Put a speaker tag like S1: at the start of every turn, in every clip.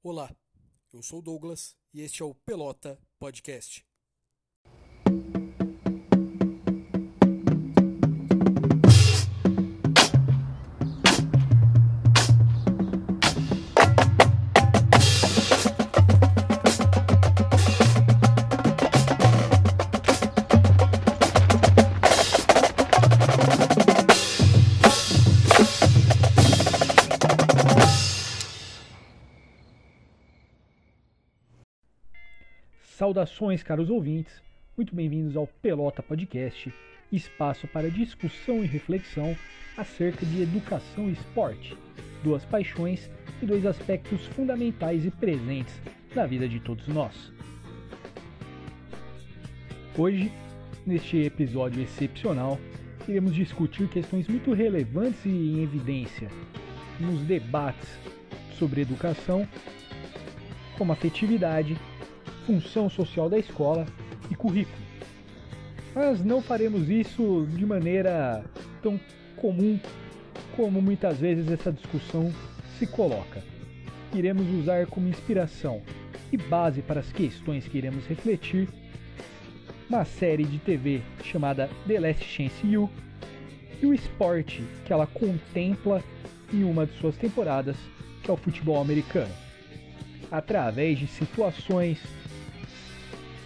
S1: Olá, eu sou Douglas e este é o Pelota Podcast.
S2: Saudações, caros ouvintes, muito bem-vindos ao Pelota Podcast, espaço para discussão e reflexão acerca de educação e esporte, duas paixões e dois aspectos fundamentais e presentes na vida de todos nós. Hoje, neste episódio excepcional, iremos discutir questões muito relevantes e em evidência nos debates sobre educação, como afetividade, função social da escola e currículo. Mas não faremos isso de maneira tão comum como muitas vezes essa discussão se coloca. Iremos usar como inspiração e base para as questões que iremos refletir uma série de TV chamada The Last Chance U e o esporte que ela contempla em uma de suas temporadas, que é o futebol americano. Através de situações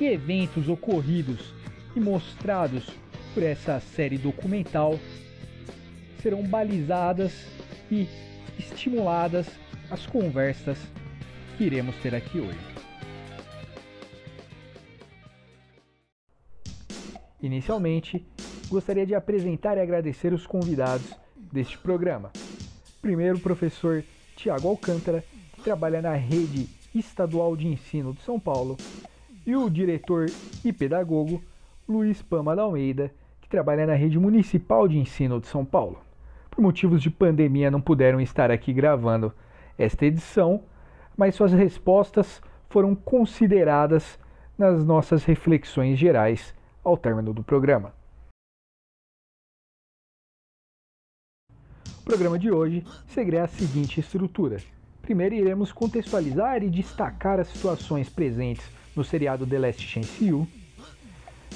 S2: e eventos ocorridos e mostrados por essa série documental serão balizadas e estimuladas as conversas que iremos ter aqui hoje. Inicialmente, gostaria de apresentar e agradecer os convidados deste programa. Primeiro, o professor Tiago Alcântara, que trabalha na rede estadual de ensino de São Paulo, e o diretor e pedagogo Luiz Pama da Almeida, que trabalha na rede municipal de ensino de São Paulo. Por motivos de pandemia, não puderam estar aqui gravando esta edição, mas suas respostas foram consideradas nas nossas reflexões gerais ao término do programa. O programa de hoje seguirá a seguinte estrutura. Primeiro, iremos contextualizar e destacar as situações presentes no seriado The Last Chance U.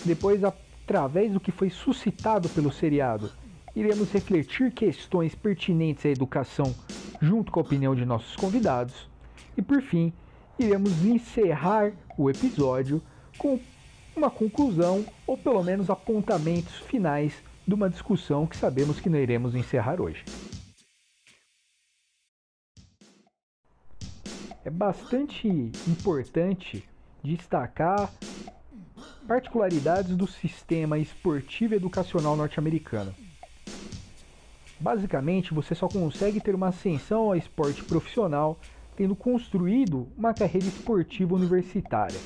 S2: Depois, através do que foi suscitado pelo seriado, iremos refletir questões pertinentes à educação junto com a opinião de nossos convidados. E por fim, iremos encerrar o episódio com uma conclusão ou pelo menos apontamentos finais de uma discussão que sabemos que não iremos encerrar hoje. É bastante importante destacar particularidades do sistema esportivo educacional norte-americano. Basicamente, você só consegue ter uma ascensão ao esporte profissional tendo construído uma carreira esportiva universitária.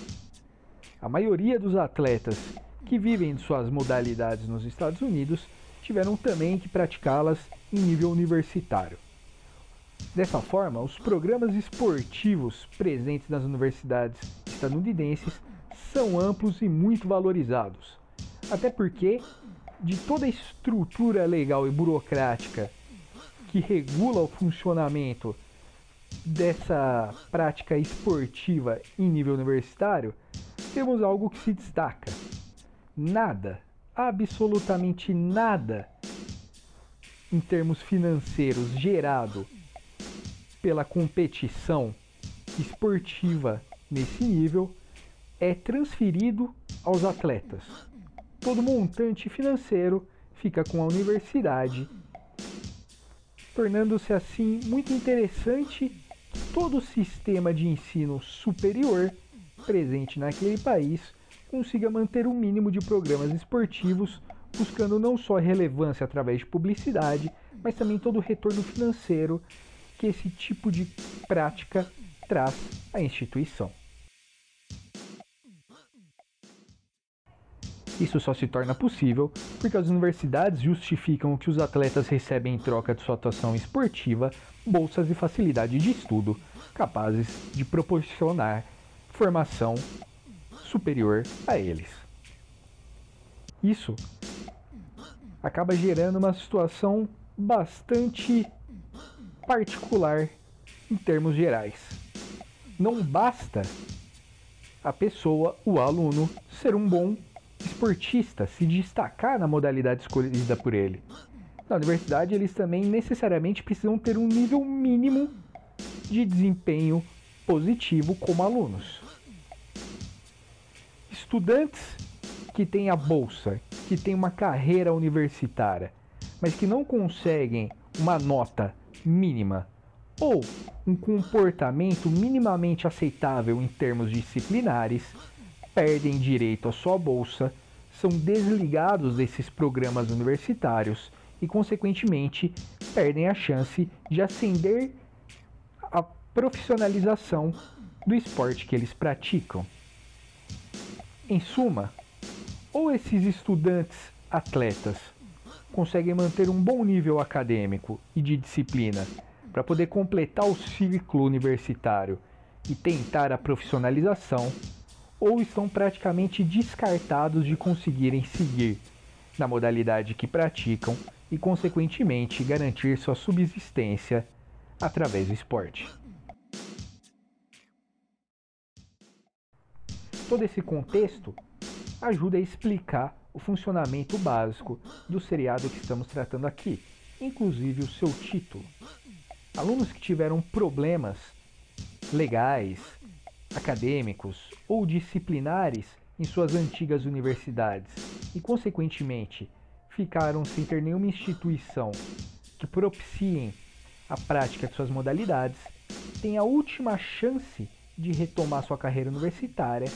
S2: A maioria dos atletas que vivem de suas modalidades nos Estados Unidos tiveram também que praticá-las em nível universitário. Dessa forma, os programas esportivos presentes nas universidades estadunidenses são amplos e muito valorizados. Até porque, de toda a estrutura legal e burocrática que regula o funcionamento dessa prática esportiva em nível universitário, temos algo que se destaca. Nada, absolutamente nada, em termos financeiros gerado pela competição esportiva nesse nível é transferido aos atletas. Todo montante financeiro fica com a universidade, tornando-se assim muito interessante todo o sistema de ensino superior presente naquele país consiga manter o um mínimo de programas esportivos, buscando não só relevância através de publicidade, mas também todo o retorno financeiro que esse tipo de prática traz à instituição. Isso só se torna possível porque as universidades justificam que os atletas recebem em troca de sua atuação esportiva, bolsas e facilidade de estudo, capazes de proporcionar formação superior a eles. Isso acaba gerando uma situação bastante particular em termos gerais. não basta a pessoa, o aluno, ser um bom esportista, se destacar na modalidade escolhida por ele. Na universidade, eles também necessariamente precisam ter um nível mínimo de desempenho positivo como alunos. Estudantes que têm a bolsa, que têm uma carreira universitária, mas que não conseguem uma nota mínima ou um comportamento minimamente aceitável em termos disciplinares, perdem direito à sua bolsa, são desligados desses programas universitários e, consequentemente, perdem a chance de ascender a profissionalização do esporte que eles praticam. Em suma, ou esses estudantes atletas conseguem manter um bom nível acadêmico e de disciplina para poder completar o ciclo universitário e tentar a profissionalização, ou estão praticamente descartados de conseguirem seguir na modalidade que praticam e, consequentemente, garantir sua subsistência através do esporte. Todo esse contexto ajuda a explicar o funcionamento básico do seriado que estamos tratando aqui, inclusive o seu título. Alunos que tiveram problemas legais, acadêmicos ou disciplinares em suas antigas universidades e, consequentemente, ficaram sem ter nenhuma instituição que propiciem a prática de suas modalidades, têm a última chance de retomar sua carreira universitária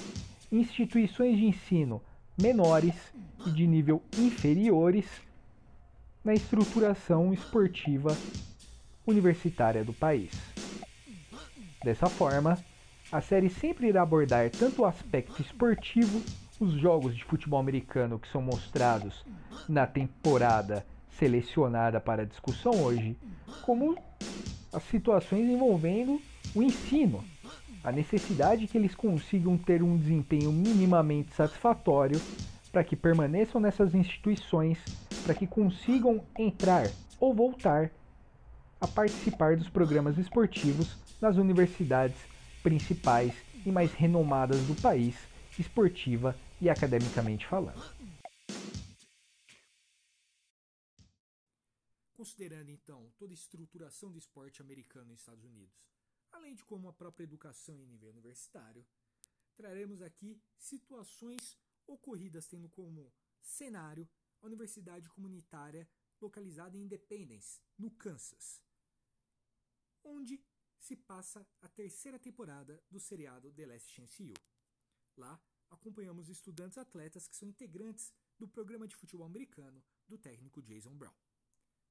S2: em instituições de ensino menores e de nível inferiores na estruturação esportiva universitária do país. Dessa forma, a série sempre irá abordar tanto o aspecto esportivo, os jogos de futebol americano que são mostrados na temporada selecionada para discussão hoje, como as situações envolvendo o ensino, a necessidade que eles consigam ter um desempenho minimamente satisfatório para que permaneçam nessas instituições, para que consigam entrar ou voltar a participar dos programas esportivos nas universidades principais e mais renomadas do país, esportiva e academicamente falando.
S1: Considerando então toda a estruturação do esporte americano nos Estados Unidos, além de como a própria educação em nível universitário, traremos aqui situações ocorridas tendo como cenário a Universidade Comunitária localizada em Independence, no Kansas, onde se passa a terceira temporada do seriado The Last Chance U. Lá, acompanhamos estudantes atletas que são integrantes do programa de futebol americano do técnico Jason Brown.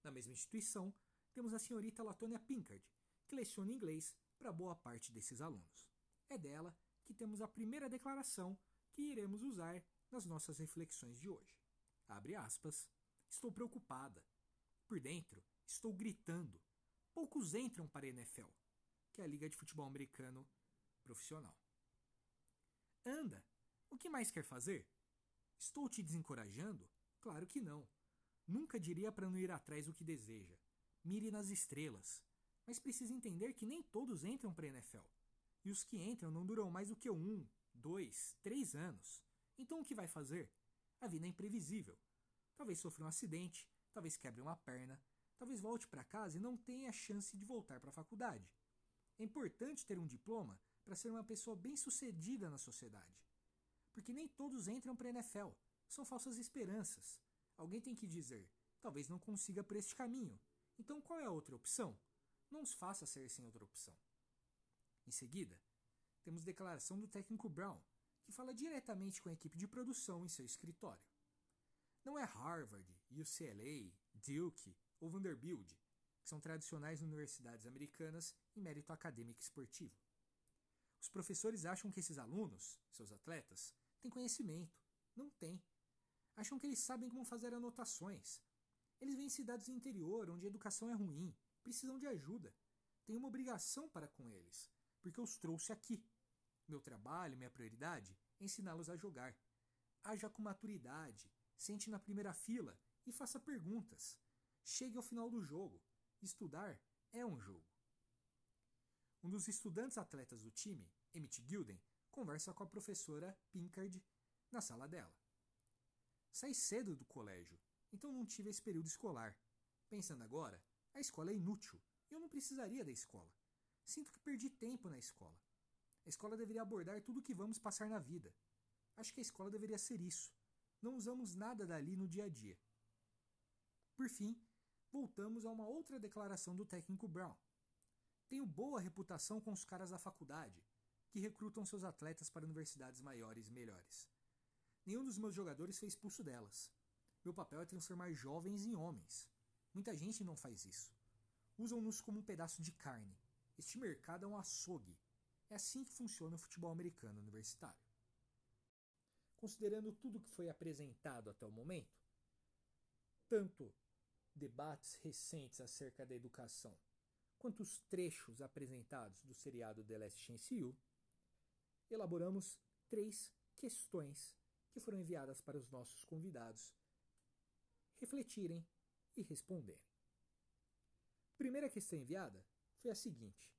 S1: Na mesma instituição, temos a senhorita Latonia Pinkard, que leciona inglês para boa parte desses alunos. É dela que temos a primeira declaração que iremos usar nas nossas reflexões de hoje. Abre aspas. Estou preocupada. Por dentro, estou gritando poucos entram para a NFL, que é a Liga de Futebol Americano Profissional. Anda, o que mais quer fazer? Estou te desencorajando? Claro que não. Nunca diria para não ir atrás do que deseja. Mire nas estrelas. Mas precisa entender que nem todos entram para a NFL. E os que entram não duram mais do que um, dois, três anos. Então o que vai fazer? A vida é imprevisível. Talvez sofra um acidente, talvez quebre uma perna, talvez volte para casa e não tenha a chance de voltar para a faculdade. É importante ter um diploma para ser uma pessoa bem-sucedida na sociedade. Porque nem todos entram para a NFL. São falsas esperanças. Alguém tem que dizer: talvez não consiga por este caminho. Então qual é a outra opção? Não os faça ser sem outra opção. Em seguida, temos declaração do técnico Brown, que fala diretamente com a equipe de produção em seu escritório. Não é Harvard, UCLA, Duke ou Vanderbilt, que são tradicionais universidades americanas em mérito acadêmico e esportivo. Os professores acham que esses alunos, seus atletas, têm conhecimento. Não têm. Acham que eles sabem como fazer anotações. Eles vêm em cidades do interior, onde a educação é ruim, precisam de ajuda. Tenho uma obrigação para com eles, porque os trouxe aqui. Meu trabalho, minha prioridade é ensiná-los a jogar. Haja com maturidade, sente na primeira fila e faça perguntas. Chegue ao final do jogo. Estudar é um jogo. um dos estudantes atletas do time, Emmett Gilden, conversa com a professora Pinkard na sala dela. Saí cedo do colégio, então não tive esse período escolar. Pensando agora, a escola é inútil e eu não precisaria da escola. Sinto que perdi tempo na escola. A escola deveria abordar tudo o que vamos passar na vida. Acho que a escola deveria ser isso. Não usamos nada dali no dia a dia. Por fim, voltamos a uma outra declaração do técnico Brown. Tenho boa reputação com os caras da faculdade, que recrutam seus atletas para universidades maiores e melhores. Nenhum dos meus jogadores foi expulso delas. Meu papel é transformar jovens em homens. Muita gente não faz isso. Usam-nos como um pedaço de carne. Este mercado é um açougue. É assim que funciona o futebol americano universitário. Considerando tudo que foi apresentado até o momento, tanto debates recentes acerca da educação, quanto os trechos apresentados do seriado The Last Chance U, elaboramos três questões que foram enviadas para os nossos convidados refletirem e responderem. Primeira questão enviada foi a seguinte: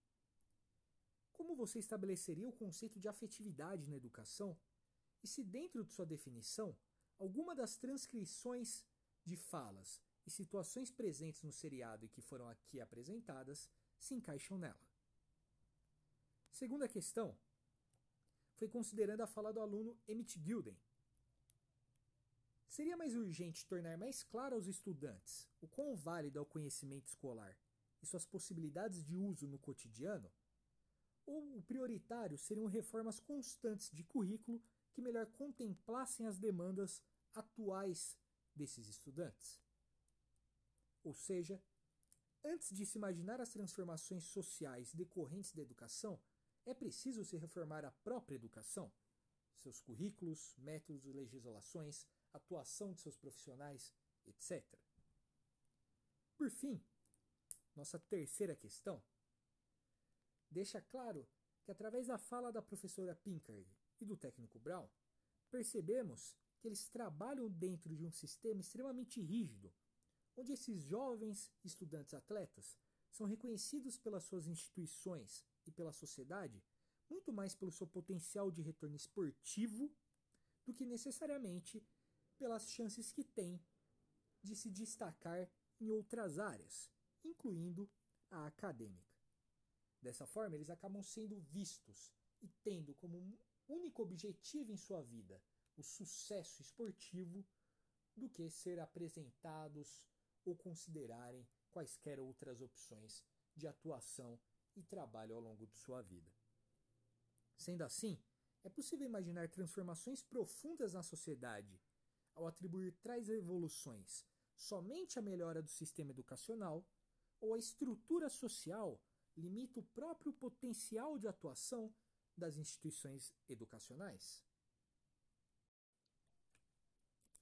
S1: Como você estabeleceria o conceito de afetividade na educação? E se, dentro de sua definição, alguma das transcrições de falas e situações presentes no seriado e que foram aqui apresentadas se encaixam nela? Segunda questão foi considerando a fala do aluno Emmett Gilden. Seria mais urgente tornar mais claro aos estudantes o quão válido é o conhecimento escolar e suas possibilidades de uso no cotidiano? Ou o prioritário seriam reformas constantes de currículo que melhor contemplassem as demandas atuais desses estudantes? Ou seja, antes de se imaginar as transformações sociais decorrentes da educação, é preciso se reformar a própria educação, seus currículos, métodos, legislações, atuação de seus profissionais, etc. Por fim, nossa terceira questão deixa claro que, através da fala da professora Pinkard e do técnico Brown, percebemos que eles trabalham dentro de um sistema extremamente rígido, onde esses jovens estudantes atletas são reconhecidos pelas suas instituições e pela sociedade muito mais pelo seu potencial de retorno esportivo do que necessariamente pelas chances que têm de se destacar em outras áreas, incluindo a acadêmica. Dessa forma, eles acabam sendo vistos e tendo como único objetivo em sua vida o sucesso esportivo do que ser apresentados ou considerarem quaisquer outras opções de atuação e trabalho ao longo de sua vida. Sendo assim, é possível imaginar transformações profundas na sociedade ao atribuir tais evoluções somente à melhora do sistema educacional ou a estrutura social limita o próprio potencial de atuação das instituições educacionais?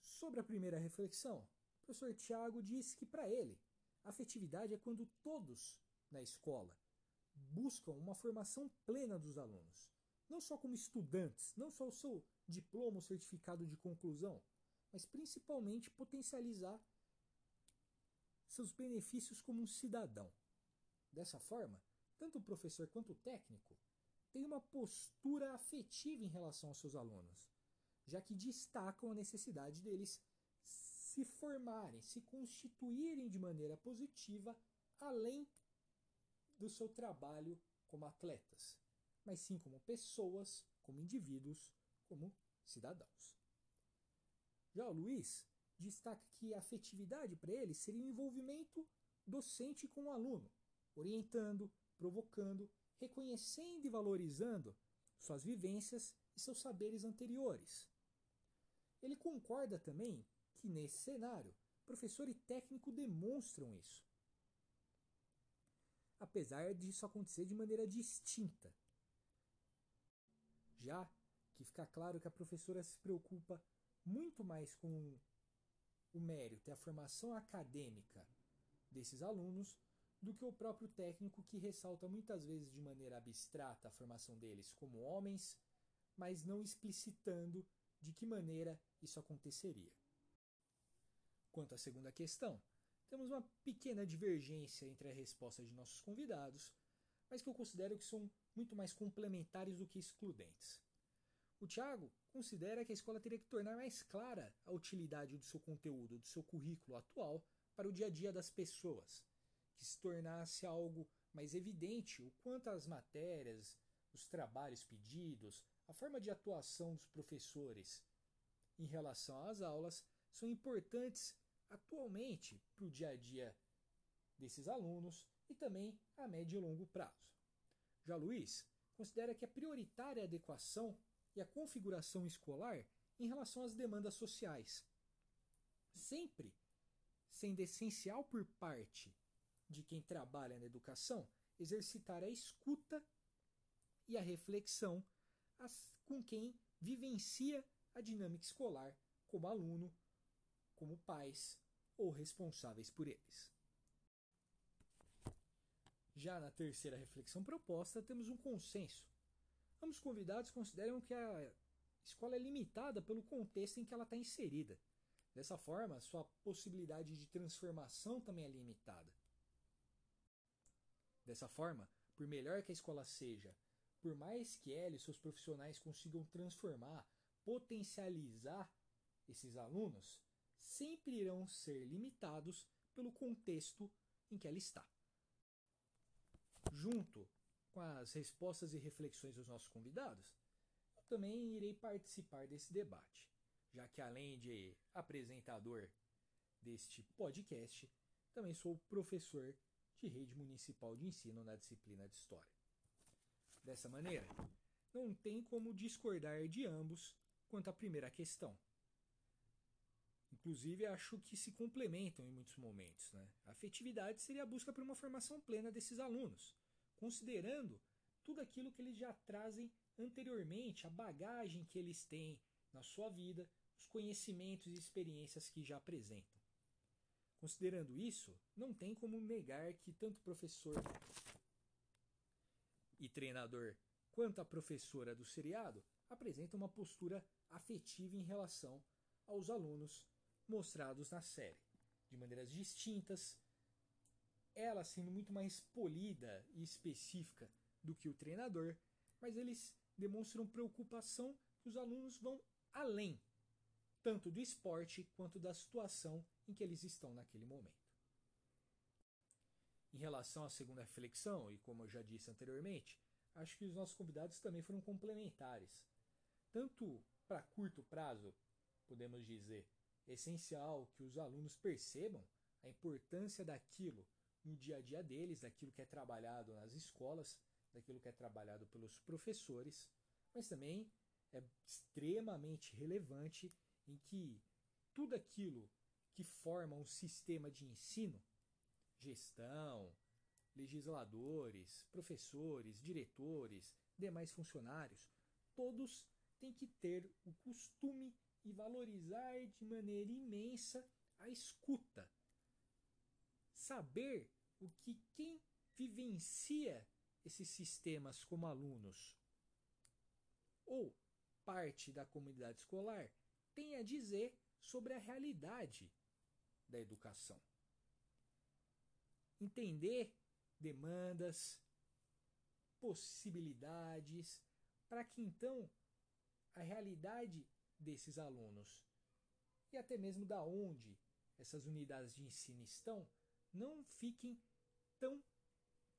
S1: Sobre a primeira reflexão, o professor Tiago diz que, para ele, afetividade é quando todos na escola buscam uma formação plena dos alunos, não só como estudantes, não só o seu diploma ou certificado de conclusão, mas principalmente potencializar seus benefícios como um cidadão. Dessa forma, tanto o professor quanto o técnico têm uma postura afetiva em relação aos seus alunos, já que destacam a necessidade deles se formarem, se constituírem de maneira positiva, além do seu trabalho como atletas, mas sim como pessoas, como indivíduos, como cidadãos. Já o Luiz destaca que a afetividade para ele seria o envolvimento docente com o aluno, orientando, provocando, reconhecendo e valorizando suas vivências e seus saberes anteriores. Ele concorda também que, nesse cenário, professor e técnico demonstram isso apesar disso acontecer de maneira distinta. Já que fica claro que a professora se preocupa muito mais com o mérito e a formação acadêmica desses alunos do que o próprio técnico que ressalta muitas vezes de maneira abstrata a formação deles como homens, mas não explicitando de que maneira isso aconteceria. Quanto à segunda questão, temos uma pequena divergência entre a resposta de nossos convidados, mas que eu considero que são muito mais complementares do que excludentes. O Tiago considera que a escola teria que tornar mais clara a utilidade do seu conteúdo, do seu currículo atual para o dia a dia das pessoas, que se tornasse algo mais evidente o quanto as matérias, os trabalhos pedidos, a forma de atuação dos professores em relação às aulas são importantes atualmente para o dia a dia desses alunos e também a médio e longo prazo. Já Luiz considera que é prioritária a adequação e a configuração escolar em relação às demandas sociais, sempre sendo essencial por parte de quem trabalha na educação exercitar a escuta e a reflexão com quem vivencia a dinâmica escolar como aluno, como pais ou responsáveis por eles. Já na terceira reflexão proposta, temos um consenso. Ambos convidados consideram que a escola é limitada pelo contexto em que ela está inserida. Dessa forma, sua possibilidade de transformação também é limitada. Dessa forma, por melhor que a escola seja, por mais que ela e seus profissionais consigam transformar, potencializar esses alunos, sempre irão ser limitados pelo contexto em que ela está. Junto com as respostas e reflexões dos nossos convidados, eu também irei participar desse debate, já que além de apresentador deste podcast, também sou professor de rede municipal de ensino na disciplina de História. Dessa maneira, não tem como discordar de ambos quanto à primeira questão. Inclusive, acho que se complementam em muitos momentos. Né? A afetividade seria a busca por uma formação plena desses alunos, considerando tudo aquilo que eles já trazem anteriormente, a bagagem que eles têm na sua vida, os conhecimentos e experiências que já apresentam. Considerando isso, não tem como negar que tanto professor e treinador quanto a professora do seriado apresentam uma postura afetiva em relação aos alunos mostrados na série, de maneiras distintas, ela sendo muito mais polida e específica do que o treinador, mas eles demonstram preocupação que os alunos vão além, tanto do esporte quanto da situação em que eles estão naquele momento. Em relação à segunda reflexão, e como eu já disse anteriormente, acho que os nossos convidados também foram complementares. Tanto para curto prazo, podemos dizer, essencial que os alunos percebam a importância daquilo no dia a dia deles, daquilo que é trabalhado nas escolas, daquilo que é trabalhado pelos professores, mas também é extremamente relevante em que tudo aquilo que forma um sistema de ensino, gestão, legisladores, professores, diretores, demais funcionários, todos têm que ter o costume e valorizar de maneira imensa a escuta. Saber o que quem vivencia esses sistemas como alunos ou parte da comunidade escolar tem a dizer sobre a realidade da educação. Entender demandas, possibilidades, para que então a realidade desses alunos e até mesmo da onde essas unidades de ensino estão não fiquem tão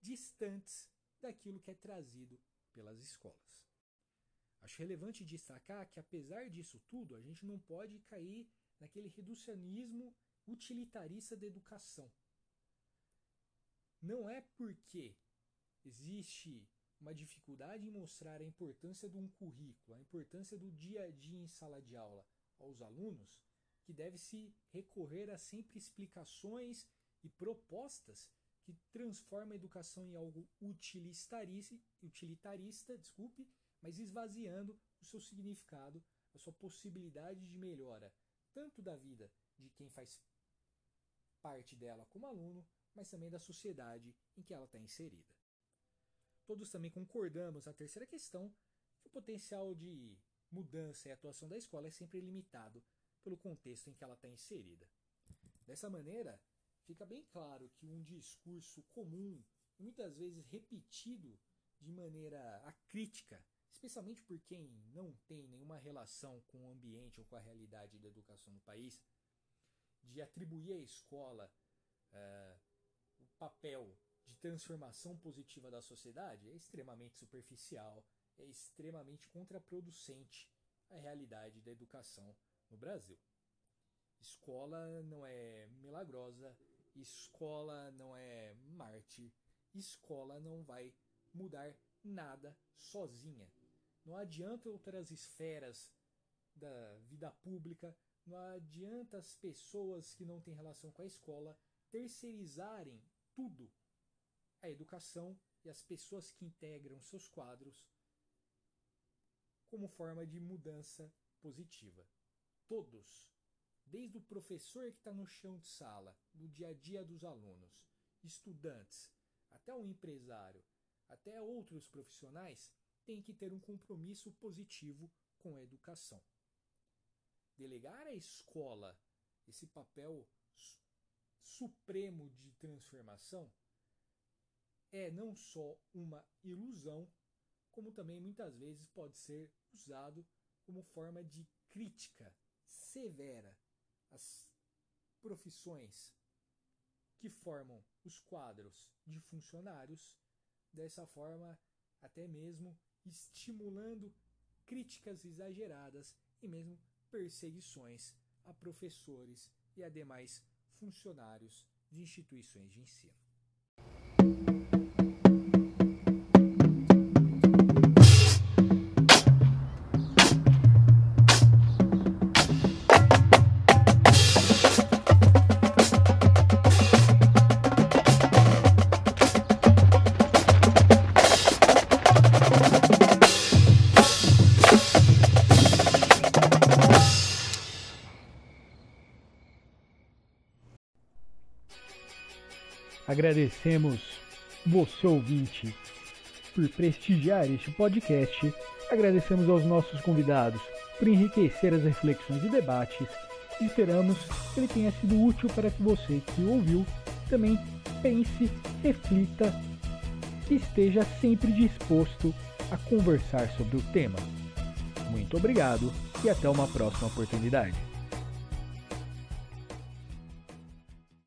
S1: distantes daquilo que é trazido pelas escolas. Acho relevante destacar que, apesar disso tudo, a gente não pode cair naquele reducionismo utilitarista da educação. Não é porque existe uma dificuldade em mostrar a importância de um currículo, a importância do dia a dia em sala de aula aos alunos, que deve-se recorrer a sempre explicações e propostas que transformam a educação em algo utilitarista, desculpe, mas esvaziando o seu significado, a sua possibilidade de melhora, tanto da vida de quem faz parte dela como aluno, mas também da sociedade em que ela está inserida. Todos também concordamos na terceira questão que o potencial de mudança e atuação da escola é sempre limitado pelo contexto em que ela está inserida. Dessa maneira, fica bem claro que um discurso comum muitas vezes repetido de maneira acrítica, especialmente por quem não tem nenhuma relação com o ambiente ou com a realidade da educação no país, de atribuir à escola uh, o papel de transformação positiva da sociedade é extremamente superficial, é extremamente contraproducente à realidade da educação no Brasil. Escola não é milagrosa, escola não é Marte, escola não vai mudar nada sozinha. Não adianta outras esferas da vida pública, não adianta as pessoas que não têm relação com a escola terceirizarem tudo a educação e as pessoas que integram seus quadros como forma de mudança positiva. Todos, desde o professor que está no chão de sala, no dia a dia dos alunos, estudantes, até o empresário, até outros profissionais, têm que ter um compromisso positivo com a educação. Delegar à escola esse papel supremo de transformação é não só uma ilusão, como também muitas vezes pode ser usado como forma de crítica severa às profissões que formam os quadros de funcionários, dessa forma, até mesmo estimulando críticas exageradas e mesmo perseguições a professores e a demais funcionários de instituições de ensino.
S2: Agradecemos você ouvinte por prestigiar este podcast. Agradecemos aos nossos convidados por enriquecer as reflexões e debates. Esperamos que ele tenha sido útil para que você que ouviu também pense, reflita e esteja sempre disposto a conversar sobre o tema. Muito obrigado e até uma próxima oportunidade.